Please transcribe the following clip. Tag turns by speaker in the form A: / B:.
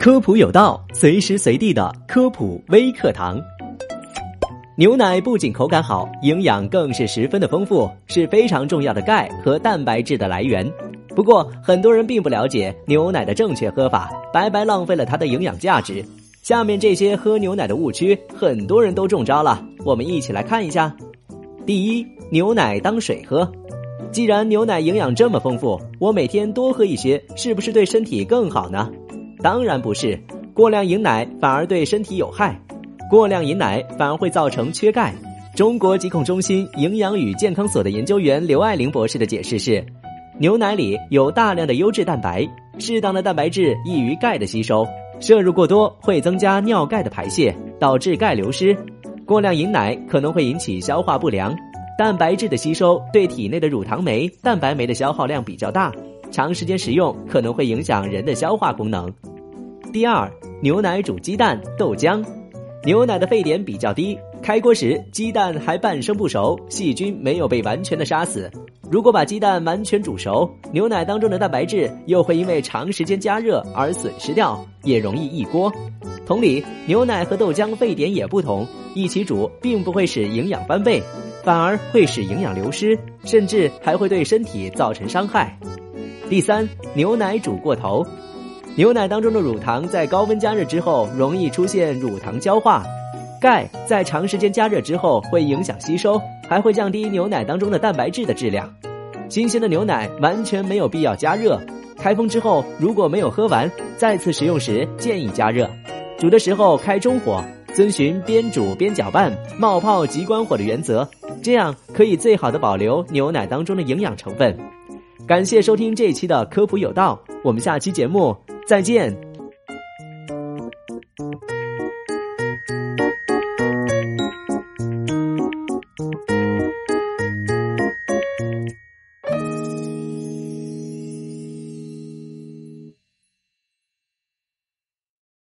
A: 科普有道，随时随地的科普微课堂。牛奶不仅口感好，营养更是十分的丰富，是非常重要的钙和蛋白质的来源。不过，很多人并不了解牛奶的正确喝法，白白浪费了它的营养价值。下面这些喝牛奶的误区，很多人都中招了。我们一起来看一下。第一，牛奶当水喝。既然牛奶营养这么丰富，我每天多喝一些，是不是对身体更好呢？当然不是，过量饮奶反而对身体有害，过量饮奶反而会造成缺钙。中国疾控中心营养与健康所的研究员刘爱玲博士的解释是：牛奶里有大量的优质蛋白，适当的蛋白质易于钙的吸收，摄入过多会增加尿钙的排泄，导致钙流失。过量饮奶可能会引起消化不良，蛋白质的吸收对体内的乳糖酶、蛋白酶的消耗量比较大，长时间食用可能会影响人的消化功能。第二，牛奶煮鸡蛋、豆浆，牛奶的沸点比较低，开锅时鸡蛋还半生不熟，细菌没有被完全的杀死。如果把鸡蛋完全煮熟，牛奶当中的蛋白质又会因为长时间加热而损失掉，也容易溢锅。同理，牛奶和豆浆沸点也不同，一起煮并不会使营养翻倍，反而会使营养流失，甚至还会对身体造成伤害。第三，牛奶煮过头。牛奶当中的乳糖在高温加热之后容易出现乳糖焦化，钙在长时间加热之后会影响吸收，还会降低牛奶当中的蛋白质的质量。新鲜的牛奶完全没有必要加热，开封之后如果没有喝完，再次食用时建议加热。煮的时候开中火，遵循边煮边搅拌、冒泡即关火的原则，这样可以最好的保留牛奶当中的营养成分。感谢收听这一期的科普有道，我们下期节目。再见。